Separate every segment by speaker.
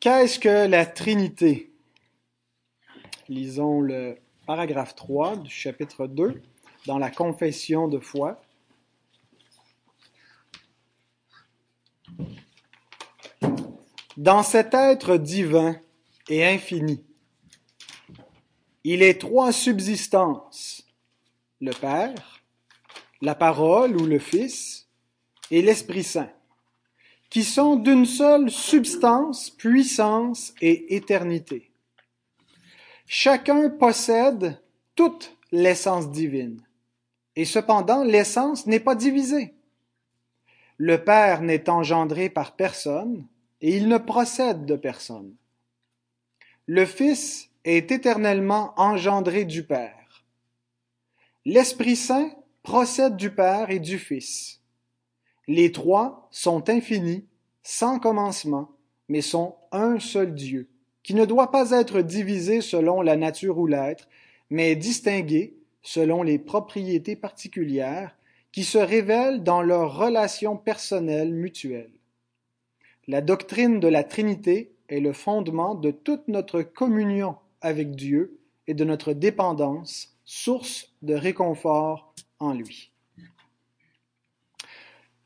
Speaker 1: Qu'est-ce que la Trinité? Lisons le paragraphe 3 du chapitre 2 dans la confession de foi. Dans cet être divin et infini, il est trois subsistances, le Père, la parole ou le Fils et l'Esprit Saint, qui sont d'une seule substance, puissance et éternité. Chacun possède toute l'essence divine, et cependant l'essence n'est pas divisée. Le Père n'est engendré par personne, et il ne procède de personne. Le Fils est éternellement engendré du Père. L'Esprit Saint procède du Père et du Fils. Les trois sont infinis, sans commencement, mais sont un seul Dieu, qui ne doit pas être divisé selon la nature ou l'être, mais distingué selon les propriétés particulières qui se révèlent dans leurs relations personnelles mutuelles. La doctrine de la Trinité est le fondement de toute notre communion avec Dieu et de notre dépendance, source de réconfort en lui.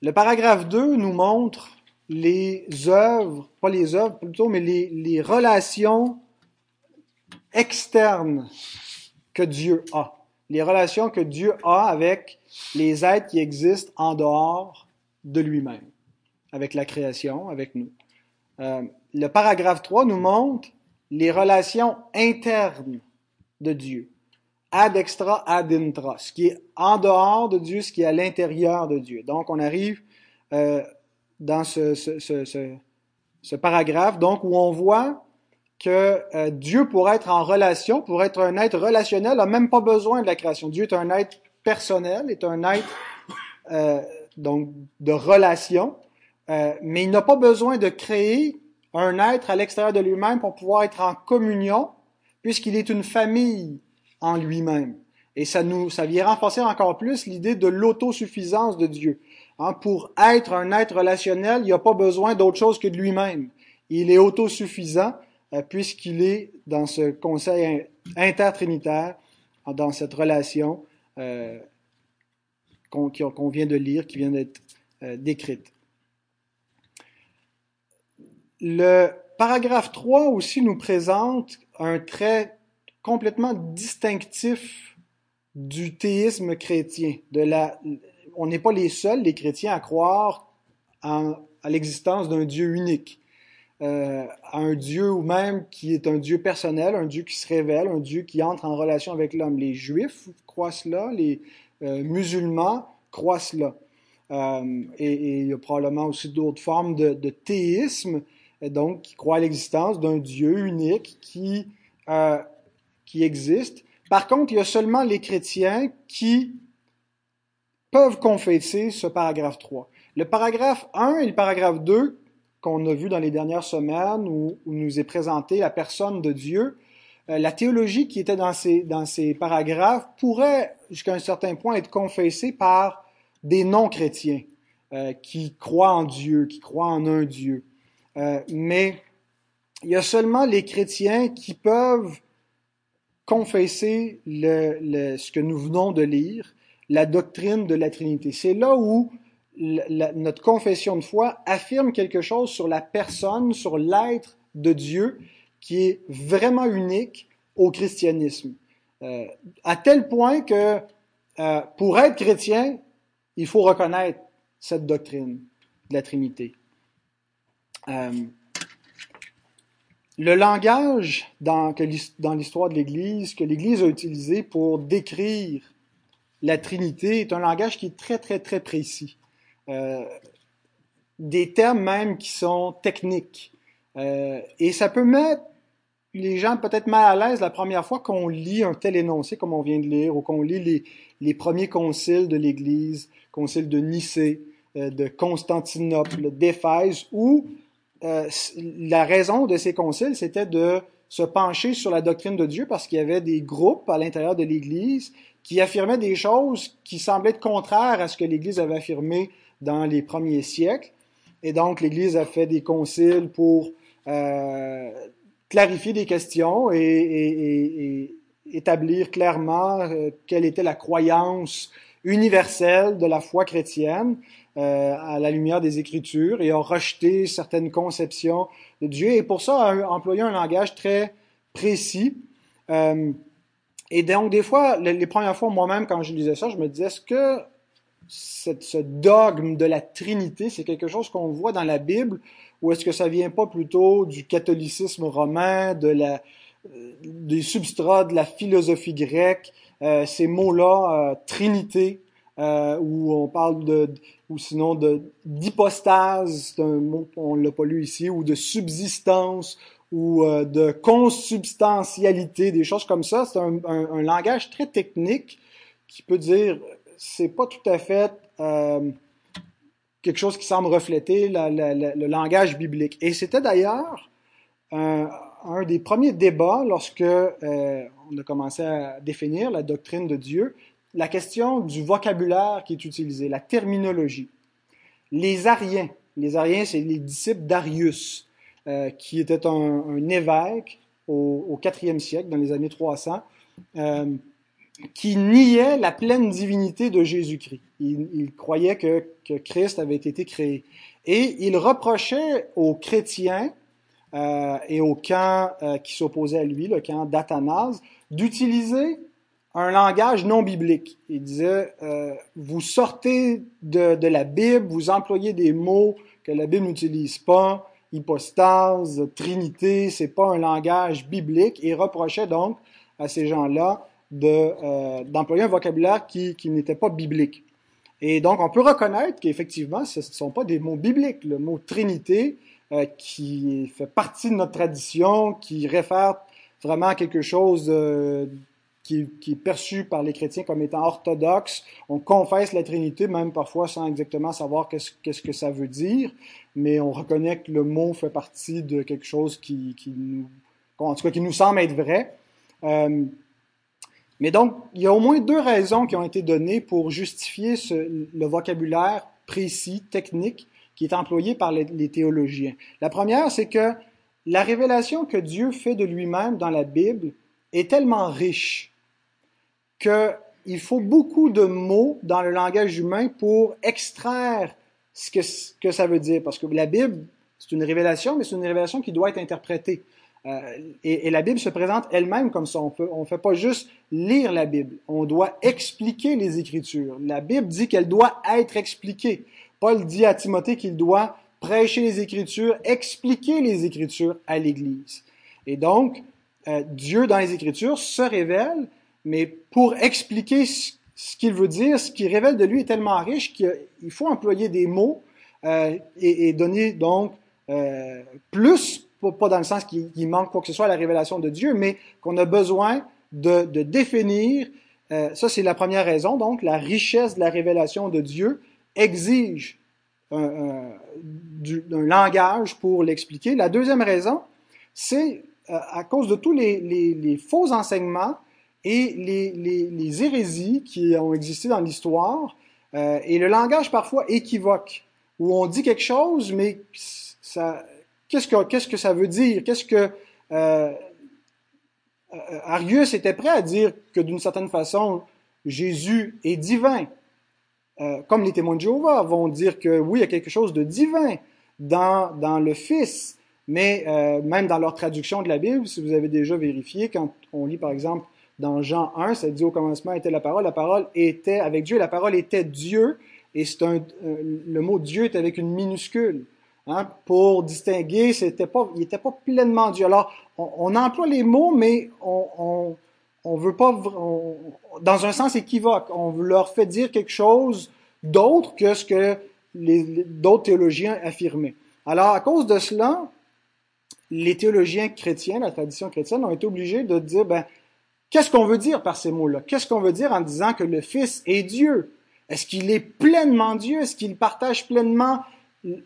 Speaker 1: Le paragraphe 2 nous montre les œuvres, pas les œuvres plutôt, mais les, relations externes que Dieu a. Les relations que Dieu a avec les êtres qui existent en dehors de lui-même avec la création, avec nous. Euh, le paragraphe 3 nous montre les relations internes de Dieu. Ad extra, ad intra. Ce qui est en dehors de Dieu, ce qui est à l'intérieur de Dieu. Donc, on arrive euh, dans ce, paragraphe, donc, où on voit que euh, Dieu, pour être en relation, pour être un être relationnel, n'a même pas besoin de la création. Dieu est un être personnel, est un être euh, donc de relation. Mais il n'a pas besoin de créer un être à l'extérieur de lui-même pour pouvoir être en communion, puisqu'il est une famille en lui-même. Et ça nous, ça vient renforcer encore plus l'idée de l'autosuffisance de Dieu. Hein, pour être un être relationnel, il n'a pas besoin d'autre chose que de lui-même. Il est autosuffisant euh, puisqu'il est dans ce conseil intertrinitaire, dans cette relation euh, qu'on vient de lire, qui vient d'être euh, décrite. Le paragraphe 3 aussi nous présente un trait complètement distinctif du théisme chrétien. On n'est pas les seuls, les chrétiens, à croire à l'existence d'un Dieu unique. Euh, un Dieu ou même qui est un Dieu personnel, un Dieu qui se révèle, un Dieu qui entre en relation avec l'homme. Les Juifs croient cela, les euh, musulmans croient cela. Euh, et, il y a probablement aussi d'autres formes de, théisme donc qui croit à l'existence d'un Dieu unique qui, qui existe. Par contre, il y a seulement les chrétiens qui peuvent confesser ce paragraphe 3. Le paragraphe 1 et le paragraphe 2 qu'on a vu dans les dernières semaines où, nous est présenté la personne de Dieu, euh, la théologie qui était dans ces, dans ces paragraphes pourrait jusqu'à un certain point être confessée par des non-chrétiens euh, qui croient en Dieu, qui croient en un Dieu. Euh, mais il y a seulement les chrétiens qui peuvent confesser ce que nous venons de lire, la doctrine de la Trinité. C'est là où notre confession de foi affirme quelque chose sur la personne, sur l'être de Dieu qui est vraiment unique au christianisme. Euh, à tel point que euh, pour être chrétien, il faut reconnaître cette doctrine de la Trinité. Euh, le langage dans, l'histoire de l'Église, que l'Église a utilisé pour décrire la Trinité, est un langage qui est très, très, très précis. Euh, des termes même qui sont techniques. Euh, et ça peut mettre les gens peut-être mal à l'aise la première fois qu'on lit un tel énoncé comme on vient de lire, ou qu'on lit les, les, premiers conciles de l'Église, concile de Nicée, euh, de Constantinople, d'Éphèse, où euh, la raison de ces conciles, c'était de se pencher sur la doctrine de Dieu parce qu'il y avait des groupes à l'intérieur de l'Église qui affirmaient des choses qui semblaient être contraires à ce que l'Église avait affirmé dans les premiers siècles. Et donc, l'Église a fait des conciles pour euh, clarifier des questions et, établir clairement euh, quelle était la croyance universelle de la foi chrétienne euh, à la lumière des Écritures et a rejeté certaines conceptions de Dieu et pour ça a employé un langage très précis. Euh, et donc des fois, les, premières fois moi-même quand je lisais ça, je me disais est-ce que ce dogme de la Trinité, c'est quelque chose qu'on voit dans la Bible ou est-ce que ça vient pas plutôt du catholicisme romain, de la, euh, des substrats de la philosophie grecque, ces mots-là, Trinité, où on parle de, ou sinon d'hypostase, c'est un mot on l'a pas lu ici, ou de subsistance, ou euh, de consubstantialité, des choses comme ça. C'est un, langage très technique qui peut dire c'est pas tout à fait euh, quelque chose qui semble refléter le langage biblique. Et c'était d'ailleurs un, un, des premiers débats lorsque euh, on a commencé à définir la doctrine de Dieu, la question du vocabulaire qui est utilisé, la terminologie. Les Ariens, les Ariens, c'est les disciples d'Arius, euh, qui était un, évêque au, 4e siècle, dans les années 300, euh, qui niait la pleine divinité de Jésus-Christ. Il, il, croyait que, Christ avait été créé. Et il reprochait aux chrétiens euh, et au camp qui s'opposait à lui, le camp d'Athanase, d'utiliser un langage non biblique. Il disait, euh, vous sortez de, de, la Bible, vous employez des mots que la Bible n'utilise pas, hypostase, trinité, c'est pas un langage biblique, et reprochait donc à ces gens-là d'employer de, euh, un vocabulaire qui, qui n'était pas biblique. Et donc, on peut reconnaître qu'effectivement, ce ne sont pas des mots bibliques. Le mot Trinité, euh, qui fait partie de notre tradition, qui réfère vraiment à quelque chose euh, qui, est perçu par les chrétiens comme étant orthodoxe. On confesse la Trinité, même parfois sans exactement savoir qu'est-ce que ça veut dire, mais on reconnaît que le mot fait partie de quelque chose qui, qui nous, en tout cas, qui nous semble être vrai. Euh, mais donc, il y a au moins deux raisons qui ont été données pour justifier le vocabulaire précis, technique, qui est employé par les, les théologiens. La première, c'est que la révélation que Dieu fait de lui-même dans la Bible est tellement riche qu'il faut beaucoup de mots dans le langage humain pour extraire ce que, ça veut dire. Parce que la Bible, c'est une révélation, mais c'est une révélation qui doit être interprétée. Euh, et, et, la Bible se présente elle-même comme ça. On ne fait pas juste lire la Bible. On doit expliquer les Écritures. La Bible dit qu'elle doit être expliquée. Paul dit à Timothée qu'il doit prêcher les Écritures, expliquer les Écritures à l'Église. Et donc, euh, Dieu dans les Écritures se révèle, mais pour expliquer ce, qu'il veut dire, ce qu'il révèle de lui est tellement riche qu'il faut employer des mots euh, et, et, donner donc euh, plus pas dans le sens qu'il manque quoi que ce soit à la révélation de Dieu, mais qu'on a besoin de, de définir. Euh, ça, c'est la première raison. Donc, la richesse de la révélation de Dieu exige un, un, du, langage pour l'expliquer. La deuxième raison, c'est euh, à cause de tous les, les, les faux enseignements et les, les, hérésies qui ont existé dans l'histoire, euh, et le langage parfois équivoque, où on dit quelque chose, mais ça, Qu'est-ce que, qu'est-ce que ça veut dire? Qu'est-ce que euh, euh, Arius était prêt à dire que d'une certaine façon, Jésus est divin? Euh, comme les témoins de Jéhovah vont dire que oui, il y a quelque chose de divin dans, dans le Fils, mais euh, même dans leur traduction de la Bible, si vous avez déjà vérifié, quand on lit par exemple dans Jean 1, ça dit au commencement était la parole, la parole était avec Dieu, la parole était Dieu, et c'est un, le mot Dieu est avec une minuscule. Hein, pour distinguer, c'était pas, il n'était pas pleinement Dieu. Alors, on, emploie les mots, mais on, on, veut pas, dans un sens équivoque, on leur fait dire quelque chose d'autre que ce que d'autres théologiens affirmaient. Alors, à cause de cela, les théologiens chrétiens, la tradition chrétienne, ont été obligés de dire, ben, qu'est-ce qu'on veut dire par ces mots-là? Qu'est-ce qu'on veut dire en disant que le Fils est Dieu? Est-ce qu'il est pleinement Dieu? Est-ce qu'il partage pleinement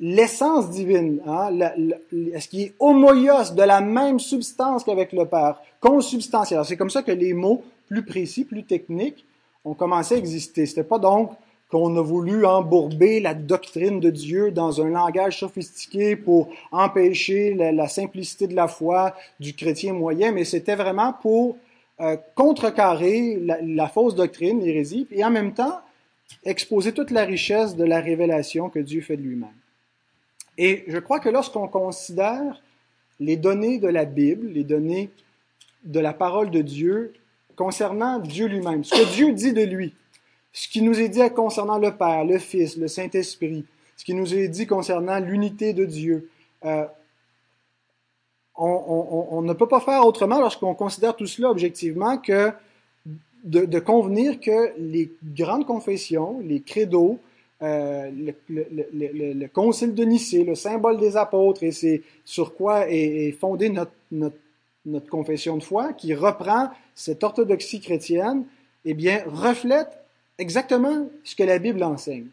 Speaker 1: l'essence divine, hein, est-ce qu'il est homoïos de la même substance qu'avec le Père, consubstantiel? C'est comme ça que les mots plus précis, plus techniques ont commencé à exister. C'était pas donc qu'on a voulu embourber la doctrine de Dieu dans un langage sophistiqué pour empêcher la, simplicité de la foi du chrétien moyen, mais c'était vraiment pour euh, contrecarrer la, fausse doctrine, l'hérésie, et en même temps exposer toute la richesse de la révélation que Dieu fait de lui-même. Et je crois que lorsqu'on considère les données de la Bible, les données de la parole de Dieu concernant Dieu lui-même, ce que Dieu dit de lui, ce qui nous est dit concernant le Père, le Fils, le Saint-Esprit, ce qui nous est dit concernant l'unité de Dieu, euh, on, ne peut pas faire autrement lorsqu'on considère tout cela objectivement que de, convenir que les grandes confessions, les credos, euh, le, concile de Nicée, le symbole des apôtres, et c'est sur quoi est, fondée notre, confession de foi, qui reprend cette orthodoxie chrétienne, eh bien, reflète exactement ce que la Bible enseigne.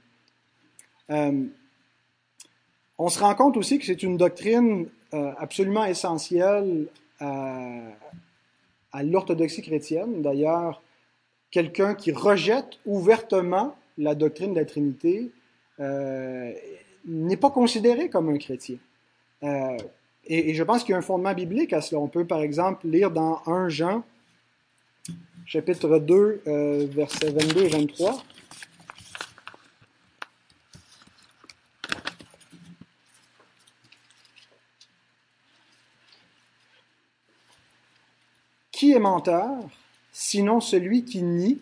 Speaker 1: Euh, on se rend compte aussi que c'est une doctrine euh, absolument essentielle à, à l'orthodoxie chrétienne. D'ailleurs, quelqu'un qui rejette ouvertement la doctrine de la Trinité euh, n'est pas considéré comme un chrétien. Euh, et, je pense qu'il y a un fondement biblique à cela. On peut par exemple lire dans 1 Jean, chapitre 2, euh, versets 22 et 23. Qui est menteur, sinon celui qui nie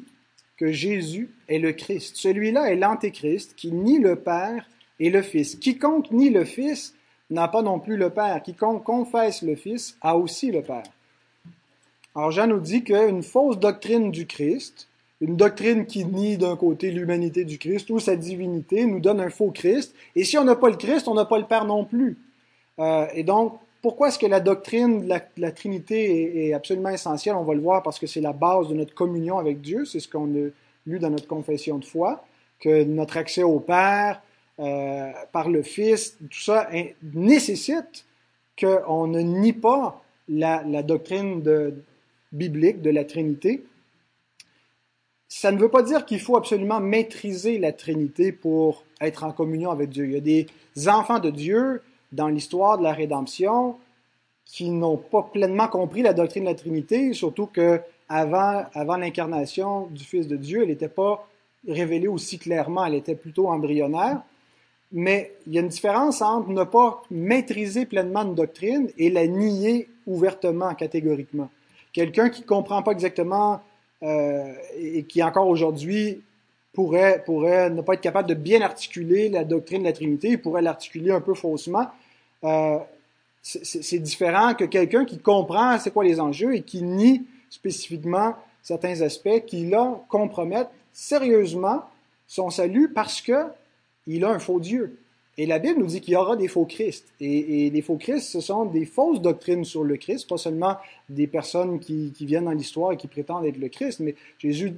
Speaker 1: que Jésus est le Christ? Celui-là est l'Antéchrist qui nie le Père et le Fils. Quiconque nie le Fils n'a pas non plus le Père. Quiconque confesse le Fils a aussi le Père. Alors Jean nous dit qu'une fausse doctrine du Christ, une doctrine qui nie d'un côté l'humanité du Christ ou sa divinité, nous donne un faux Christ. Et si on n'a pas le Christ, on n'a pas le Père non plus. Euh, et donc, pourquoi est-ce que la doctrine de la, Trinité est, absolument essentielle? On va le voir parce que c'est la base de notre communion avec Dieu. C'est ce qu'on a lu dans notre confession de foi, que notre accès au Père euh, par le Fils, tout ça nécessite qu'on ne nie pas la, doctrine biblique de la Trinité. Ça ne veut pas dire qu'il faut absolument maîtriser la Trinité pour être en communion avec Dieu. Il y a des enfants de Dieu dans l'histoire de la rédemption qui n'ont pas pleinement compris la doctrine de la Trinité, surtout que avant, avant l'incarnation du Fils de Dieu, elle n'était pas révélée aussi clairement, elle était plutôt embryonnaire. Mais il y a une différence entre ne pas maîtriser pleinement une doctrine et la nier ouvertement, catégoriquement. Quelqu'un qui ne comprend pas exactement euh, et qui encore aujourd'hui pourrait, pourrait ne pas être capable de bien articuler la doctrine de la Trinité, il pourrait l'articuler un peu faussement, euh, c'est différent que quelqu'un qui comprend c'est quoi les enjeux et qui nie spécifiquement certains aspects qui, là, compromettent sérieusement son salut parce que il a un faux Dieu. Et la Bible nous dit qu'il y aura des faux Christ. Et, les faux Christ, ce sont des fausses doctrines sur le Christ, pas seulement des personnes qui, viennent dans l'histoire et qui prétendent être le Christ, mais Jésus,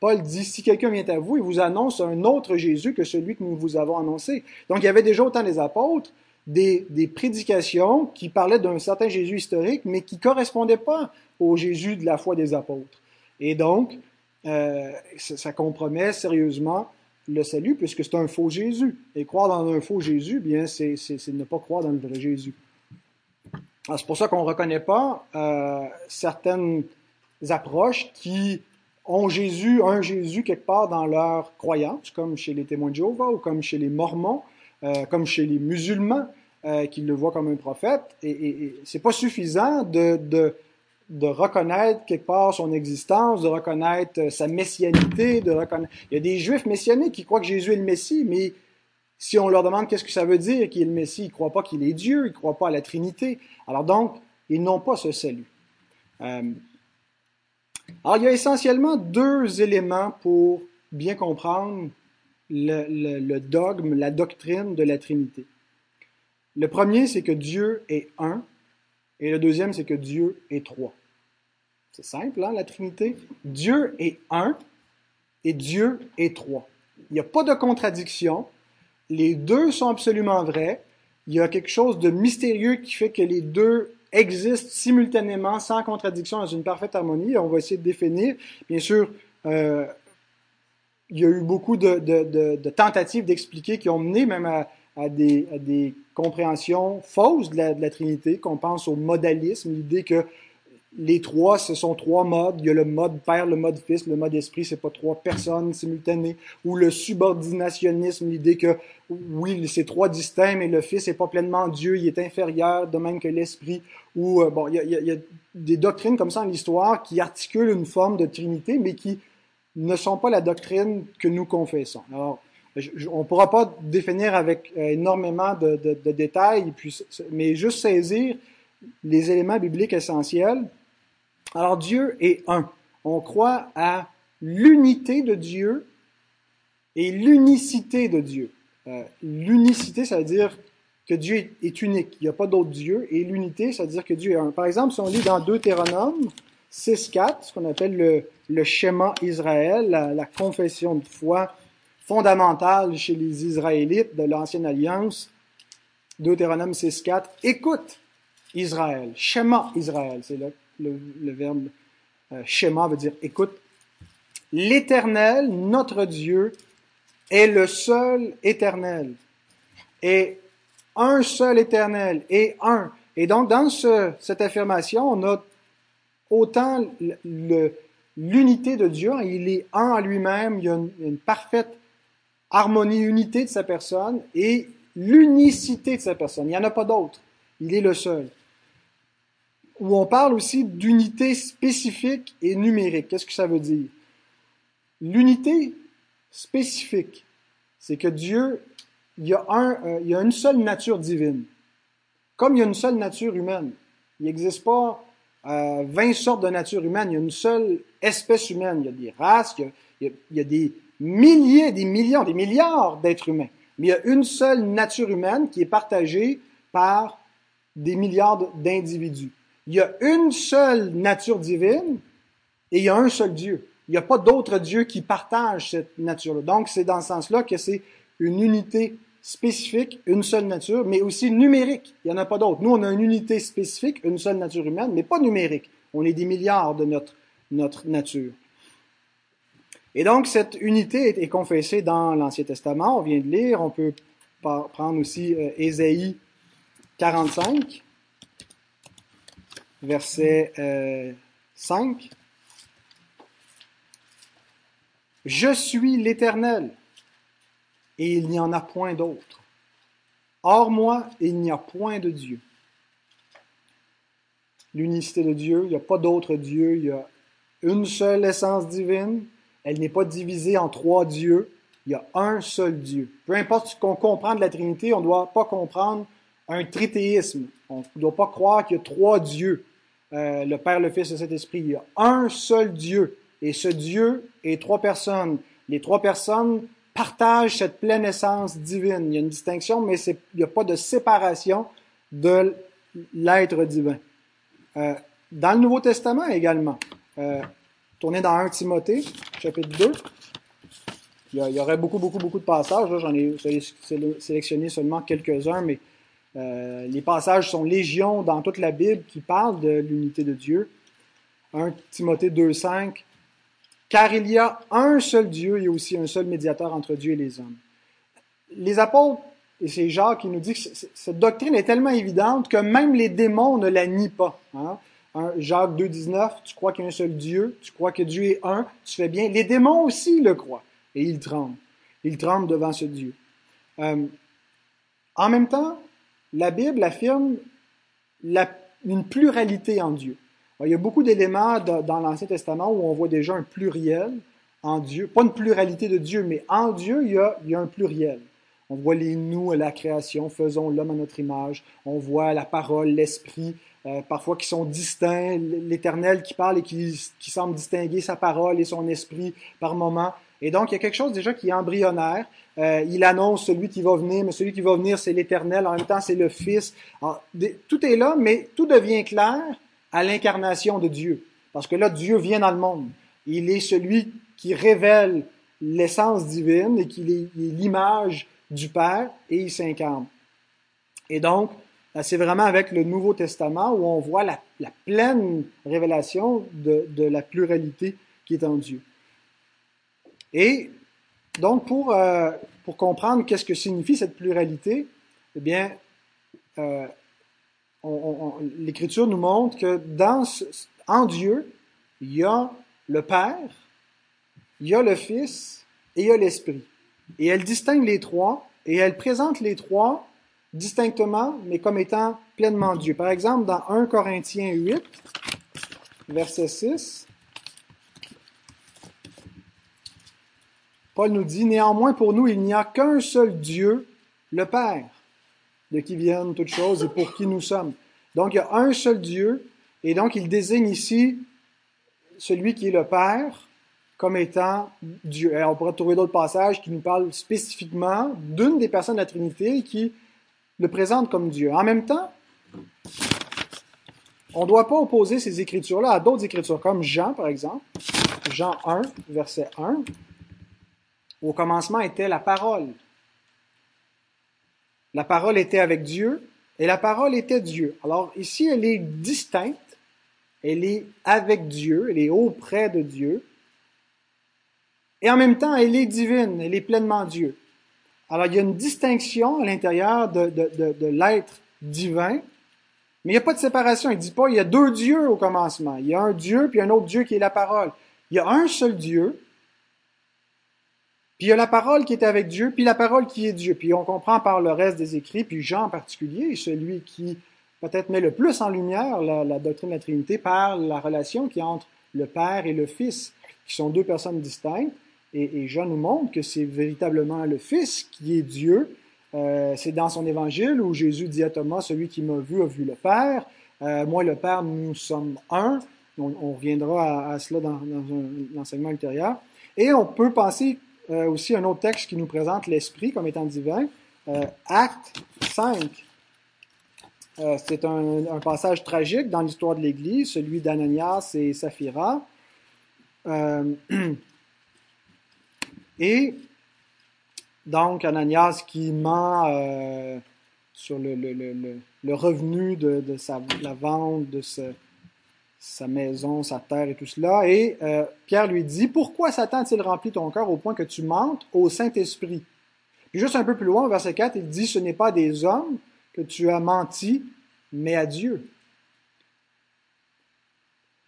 Speaker 1: Paul dit, si quelqu'un vient à vous, il vous annonce un autre Jésus que celui que nous vous avons annoncé. Donc il y avait déjà autant les apôtres, des, prédications qui parlaient d'un certain Jésus historique, mais qui ne correspondaient pas au Jésus de la foi des apôtres. Et donc, euh, ça, compromet sérieusement le salut, puisque c'est un faux Jésus. Et croire dans un faux Jésus, bien, c'est ne pas croire dans le vrai Jésus. C'est pour ça qu'on ne reconnaît pas euh, certaines approches qui ont Jésus, un Jésus quelque part dans leur croyance, comme chez les témoins de Jéhovah ou comme chez les Mormons, euh, comme chez les musulmans, euh, qui le voient comme un prophète. Et, et, c'est pas suffisant de, de, reconnaître quelque part son existence, de reconnaître euh, sa messianité, de reconnaître. Il y a des juifs messianiques qui croient que Jésus est le Messie, mais si on leur demande qu'est-ce que ça veut dire qu'il est le Messie, ils ne croient pas qu'il est Dieu, ils ne croient pas à la Trinité. Alors donc, ils n'ont pas ce salut. Alors, il y a essentiellement deux éléments pour bien comprendre le, dogme, la doctrine de la Trinité. Le premier, c'est que Dieu est un, et le deuxième, c'est que Dieu est trois. C'est simple, hein, la Trinité? Dieu est un et Dieu est trois. Il n'y a pas de contradiction. Les deux sont absolument vrais. Il y a quelque chose de mystérieux qui fait que les deux existent simultanément, sans contradiction, dans une parfaite harmonie. On va essayer de définir. Bien sûr, euh, il y a eu beaucoup de, de, de, tentatives d'expliquer qui ont mené même à, à, des, à des, compréhensions fausses de la, de la Trinité, qu'on pense au modalisme, l'idée que les trois, ce sont trois modes. Il y a le mode Père, le mode Fils, le mode Esprit, c'est pas trois personnes simultanées. Ou le subordinationnisme, l'idée que oui, c'est trois distincts, mais le Fils n'est pas pleinement Dieu, il est inférieur, de même que l'Esprit. Ou euh, bon, il y, a, il y, a, des doctrines comme ça en l'histoire qui articulent une forme de Trinité, mais qui ne sont pas la doctrine que nous confessons. Alors, on ne pourra pas définir avec euh, énormément de, détails, mais juste saisir les éléments bibliques essentiels alors Dieu est un. On croit à l'unité de Dieu et l'unicité de Dieu. Euh, l'unicité, ça veut dire que Dieu est unique. Il n'y a pas d'autre Dieu. Et l'unité, ça veut dire que Dieu est un. Par exemple, si on lit dans Deutéronome 6.4, ce qu'on appelle le, le schéma Israël, la, la, confession de foi fondamentale chez les Israélites de l'Ancienne Alliance, Deutéronome 6.4, écoute Israël, schéma Israël, c'est là le, verbe euh, schéma veut dire écoute. L'Éternel, notre Dieu, est le seul éternel. Et un seul éternel et un. Et donc, dans ce, cette affirmation, on a autant l'unité de Dieu, il est un en lui-même, il y a une, une, parfaite harmonie, unité de sa personne, et l'unicité de sa personne. Il n'y en a pas d'autre. Il est le seul où on parle aussi d'unité spécifique et numérique. Qu'est-ce que ça veut dire? L'unité spécifique, c'est que Dieu, il y, a un, euh, il y a une seule nature divine. Comme il y a une seule nature humaine. Il n'existe pas euh, 20 sortes de nature humaine. Il y a une seule espèce humaine. Il y a des races, il y a, des milliers, des millions, des milliards d'êtres humains. Mais il y a une seule nature humaine qui est partagée par des milliards d'individus. Il y a une seule nature divine et il y a un seul Dieu. Il n'y a pas d'autre Dieu qui partage cette nature-là. Donc, c'est dans ce sens-là que c'est une unité spécifique, une seule nature, mais aussi numérique. Il n'y en a pas d'autre. Nous, on a une unité spécifique, une seule nature humaine, mais pas numérique. On est des milliards de notre, notre nature. Et donc, cette unité est confessée dans l'Ancien Testament. On vient de lire. On peut prendre aussi euh, Ésaïe 45 verset euh, 5. Je suis l'Éternel, et il n'y en a point d'autre. Hors moi, il n'y a point de Dieu. L'unicité de Dieu, il n'y a pas d'autre Dieu, il y a une seule essence divine, elle n'est pas divisée en trois dieux, il y a un seul Dieu. Peu importe ce qu'on comprend de la Trinité, on ne doit pas comprendre un tritéisme. On ne doit pas croire qu'il y a trois dieux. Euh, le Père, le Fils et cet esprit. Il y a un seul Dieu. Et ce Dieu est trois personnes. Les trois personnes partagent cette pleine essence divine. Il y a une distinction, mais il n'y a pas de séparation de l'être divin. Euh, dans le Nouveau Testament également, euh, tournez dans 1 Timothée, chapitre 2. Il y, aurait beaucoup, beaucoup, beaucoup de passages. J'en ai sélectionné seulement quelques-uns, mais euh, les passages sont légion dans toute la Bible qui parlent de l'unité de Dieu. 1 Timothée 2.5. Car il y a un seul Dieu et aussi un seul médiateur entre Dieu et les hommes. Les apôtres, et c'est Jacques qui nous dit que cette doctrine est tellement évidente que même les démons ne la nient pas. Hein? Jacques 2.19, tu crois qu'il y a un seul Dieu, tu crois que Dieu est un, tu fais bien. Les démons aussi le croient et ils tremblent. Ils tremblent devant ce Dieu. Euh, en même temps, la Bible affirme une pluralité en Dieu. Il y a beaucoup d'éléments dans l'Ancien Testament où on voit déjà un pluriel en Dieu. Pas une pluralité de Dieu, mais en Dieu, il y a, il y a un pluriel. On voit les nous à la création, faisons l'homme à notre image. On voit la parole, l'esprit, euh, parfois qui sont distincts, l'Éternel qui parle et qui, qui, semble distinguer sa parole et son esprit par moment. Et donc, il y a quelque chose déjà qui est embryonnaire. Euh, il annonce celui qui va venir, mais celui qui va venir, c'est l'Éternel. En même temps, c'est le Fils. Alors, tout est là, mais tout devient clair à l'incarnation de Dieu. Parce que là, Dieu vient dans le monde. Il est celui qui révèle l'essence divine et qui est l'image du Père et il s'incarne. Et donc, c'est vraiment avec le Nouveau Testament où on voit la, pleine révélation de, de la pluralité qui est en Dieu. Et donc, pour, euh, pour comprendre qu'est-ce que signifie cette pluralité, eh bien, euh, l'Écriture nous montre que dans, en Dieu, il y a le Père, il y a le Fils et il y a l'Esprit. Et elle distingue les trois et elle présente les trois distinctement, mais comme étant pleinement Dieu. Par exemple, dans 1 Corinthiens 8, verset 6, Paul nous dit, Néanmoins pour nous, il n'y a qu'un seul Dieu, le Père, de qui viennent toutes choses et pour qui nous sommes. Donc il y a un seul Dieu, et donc il désigne ici celui qui est le Père comme étant Dieu. on pourrait trouver d'autres passages qui nous parlent spécifiquement d'une des personnes de la Trinité qui le présente comme Dieu. En même temps, on ne doit pas opposer ces écritures-là à d'autres écritures, comme Jean, par exemple. Jean 1, verset 1. Au commencement était la parole. La parole était avec Dieu et la parole était Dieu. Alors ici, elle est distincte, elle est avec Dieu, elle est auprès de Dieu. Et en même temps, elle est divine, elle est pleinement Dieu. Alors il y a une distinction à l'intérieur de, l'être divin, mais il n'y a pas de séparation. Il ne dit pas il y a deux dieux au commencement. Il y a un Dieu puis un autre Dieu qui est la parole. Il y a un seul Dieu puis il y a la parole qui est avec Dieu, puis la parole qui est Dieu. Puis on comprend par le reste des écrits, puis Jean en particulier, celui qui peut-être met le plus en lumière la, doctrine de la Trinité par la relation qui entre le Père et le Fils, qui sont deux personnes distinctes. Et, Jean nous montre que c'est véritablement le Fils qui est Dieu. Euh, c'est dans son évangile où Jésus dit à Thomas, celui qui m'a vu a vu le Père. Euh, moi et le Père, nous sommes un. On, reviendra à, cela dans, un enseignement ultérieur. Et on peut penser euh, aussi un autre texte qui nous présente l'Esprit comme étant divin. Euh, Acte 5. Euh, c'est un, passage tragique dans l'histoire de l'Église, celui d'Ananias et Saphira. et donc, Ananias qui ment sur le, revenu de, la vente de ce, sa maison, sa terre et tout cela. Et euh, Pierre lui dit, pourquoi Satan a-t-il rempli ton cœur au point que tu mentes au Saint-Esprit? Puis juste un peu plus loin, verset 4, il dit, ce n'est pas des hommes que tu as menti, mais à Dieu.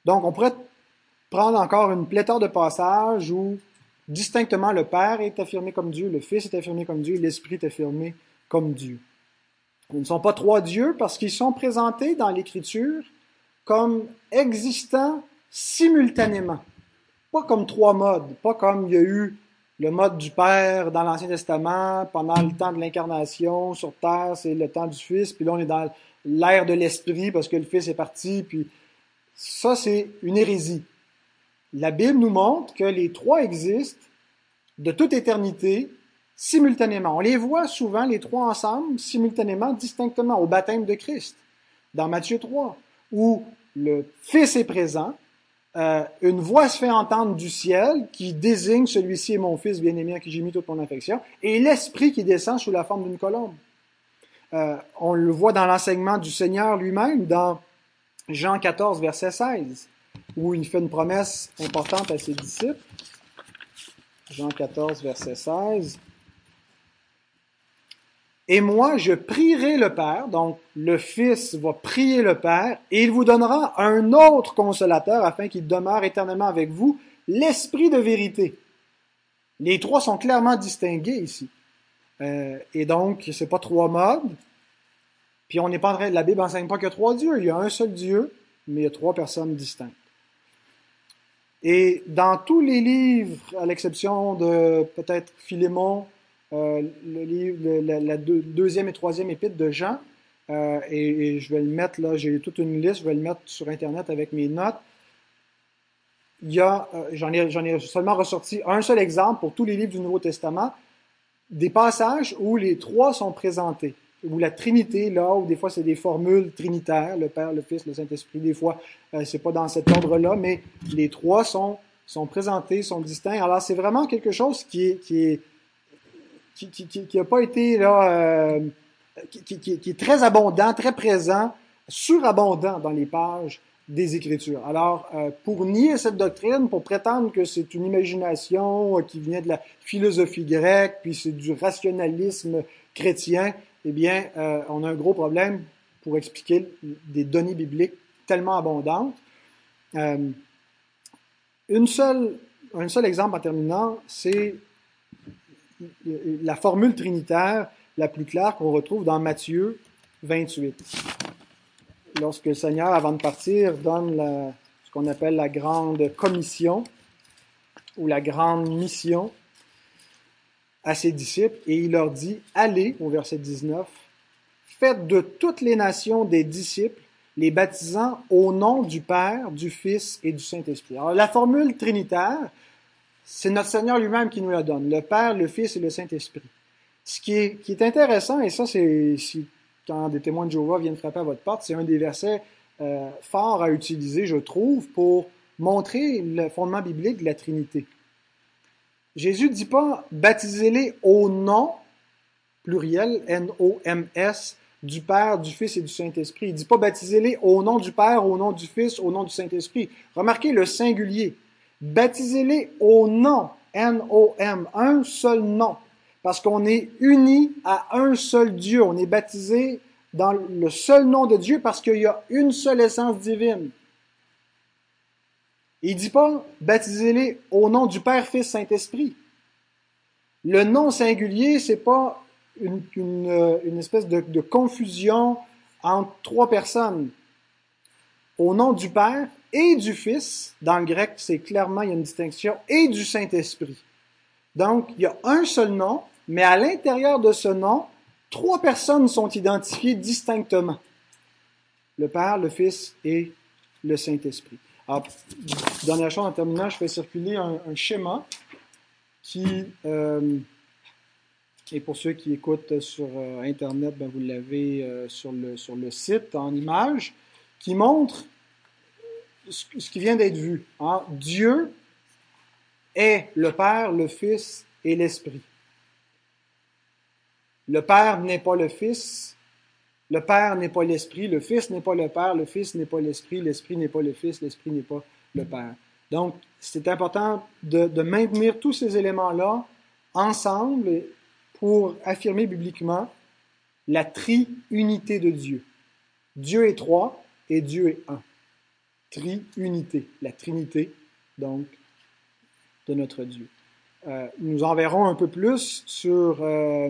Speaker 1: Donc, on pourrait prendre encore une pléthore de passages où distinctement le Père est affirmé comme Dieu, le Fils est affirmé comme Dieu, l'Esprit est affirmé comme Dieu. Ils ne sont pas trois dieux parce qu'ils sont présentés dans l'Écriture comme existant simultanément. Pas comme trois modes, pas comme il y a eu le mode du Père dans l'Ancien Testament pendant le temps de l'incarnation sur terre, c'est le temps du Fils, puis là on est dans l'ère de l'Esprit parce que le Fils est parti, puis ça c'est une hérésie. La Bible nous montre que les trois existent de toute éternité simultanément. On les voit souvent, les trois ensemble, simultanément, distinctement, au baptême de Christ, dans Matthieu 3, où le Fils est présent, euh, une voix se fait entendre du ciel qui désigne celui-ci est mon Fils bien-aimé à qui j'ai mis toute mon affection, et l'Esprit qui descend sous la forme d'une colombe. Euh, on le voit dans l'enseignement du Seigneur lui-même, dans Jean 14, verset 16, où il fait une promesse importante à ses disciples. Jean 14, verset 16. Et moi, je prierai le Père, donc le Fils va prier le Père, et il vous donnera un autre consolateur afin qu'il demeure éternellement avec vous, l'Esprit de vérité. Les trois sont clairement distingués ici. Euh, et donc, c'est pas trois modes. Puis on n'est pas en train, la Bible enseigne pas que trois dieux. Il y a un seul Dieu, mais il y a trois personnes distinctes. Et dans tous les livres, à l'exception de peut-être Philémon, euh, le livre, la, deuxième et troisième épître de Jean. Euh, et, je vais le mettre là, j'ai toute une liste, je vais le mettre sur Internet avec mes notes. Il y a, euh, j'en ai, ai seulement ressorti un seul exemple pour tous les livres du Nouveau Testament, des passages où les trois sont présentés, où la Trinité, là, où des fois c'est des formules trinitaires, le Père, le Fils, le Saint-Esprit, des fois c'est pas dans cet ordre-là, mais les trois sont, sont présentés, sont distincts. Alors c'est vraiment quelque chose qui est, qui n'a pas été là, euh, qui, est très abondant, très présent, surabondant dans les pages des Écritures. Alors, euh, pour nier cette doctrine, pour prétendre que c'est une imagination euh, qui vient de la philosophie grecque, puis c'est du rationalisme chrétien, eh bien, euh, on a un gros problème pour expliquer des données bibliques tellement abondantes. une seule, un seul exemple en terminant, c'est la formule trinitaire la plus claire qu'on retrouve dans Matthieu 28 lorsque le Seigneur, avant de partir, donne ce qu'on appelle la grande commission ou la grande mission à ses disciples, et il leur dit, allez, au verset 19, faites de toutes les nations des disciples, les baptisant au nom du Père, du Fils et du Saint-Esprit. Alors la formule trinitaire, c'est notre Seigneur lui-même qui nous la donne, le Père, le Fils et le Saint-Esprit. Ce qui est, intéressant, et ça c'est quand des témoins de Jéhovah viennent frapper à votre porte, c'est un des versets euh, forts à utiliser, je trouve, pour montrer le fondement biblique de la Trinité. Jésus ne dit pas baptisez-les au nom, pluriel, N-O-M-S, du Père, du Fils et du Saint-Esprit. Il ne dit pas baptisez-les au nom du Père, au nom du Fils, au nom du Saint-Esprit. Remarquez le singulier. Baptisez-les au nom, N-O-M, un seul nom parce qu'on est unis à un seul Dieu. On est baptisé dans le seul nom de Dieu parce qu'il y a une seule essence divine. Il dit pas baptisez-les au nom du Père, Fils, Saint-Esprit. Le nom singulier, c'est pas une, une, espèce de confusion entre trois personnes. Au nom du Père et du Fils, dans le grec, c'est clairement, il y a une distinction, et du Saint-Esprit. Donc, il y a un seul nom, mais à l'intérieur de ce nom, trois personnes sont identifiées distinctement. Le Père, le Fils et le Saint-Esprit. Alors, dernière chose en terminant, je fais circuler un, schéma qui, euh, et pour ceux qui écoutent sur euh, Internet, ben vous l'avez euh, sur, le, sur le site en image, qui montre ce, qui vient d'être vu. Hein. Dieu est le Père, le Fils et l'Esprit. Le Père n'est pas le Fils, le Père n'est pas l'Esprit, le Fils n'est pas le Père, le Fils n'est pas l'Esprit, l'Esprit n'est pas le Fils, l'Esprit n'est pas le Père. Donc, c'est important de, de, maintenir tous ces éléments-là ensemble pour affirmer bibliquement la triunité de Dieu. Dieu est trois et Dieu est un. Triunité, la Trinité, donc, de notre Dieu. Euh, nous en verrons un peu plus sur euh,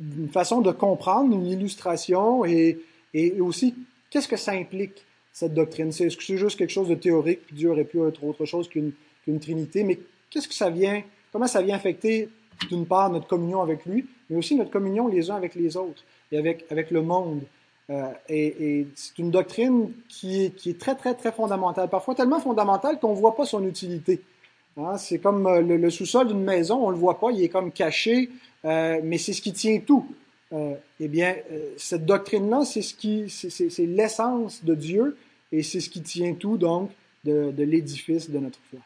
Speaker 1: une façon de comprendre, une illustration et, et aussi qu'est-ce que ça implique, cette doctrine? C'est juste quelque chose de théorique, puis Dieu aurait pu être autre chose qu'une trinité, mais qu'est-ce que ça vient, comment ça vient affecter d'une part notre communion avec lui, mais aussi notre communion les uns avec les autres et avec, avec le monde? Euh, et, et c'est une doctrine qui est, qui est très, très, très fondamentale, parfois tellement fondamentale qu'on ne voit pas son utilité. Hein, c'est comme euh, le, sous-sol d'une maison, on ne le voit pas, il est comme caché, euh, mais c'est ce qui tient tout. Euh, eh bien, cette doctrine-là, c'est ce qui, c'est l'essence de Dieu et c'est ce qui tient tout donc de l'édifice de notre foi.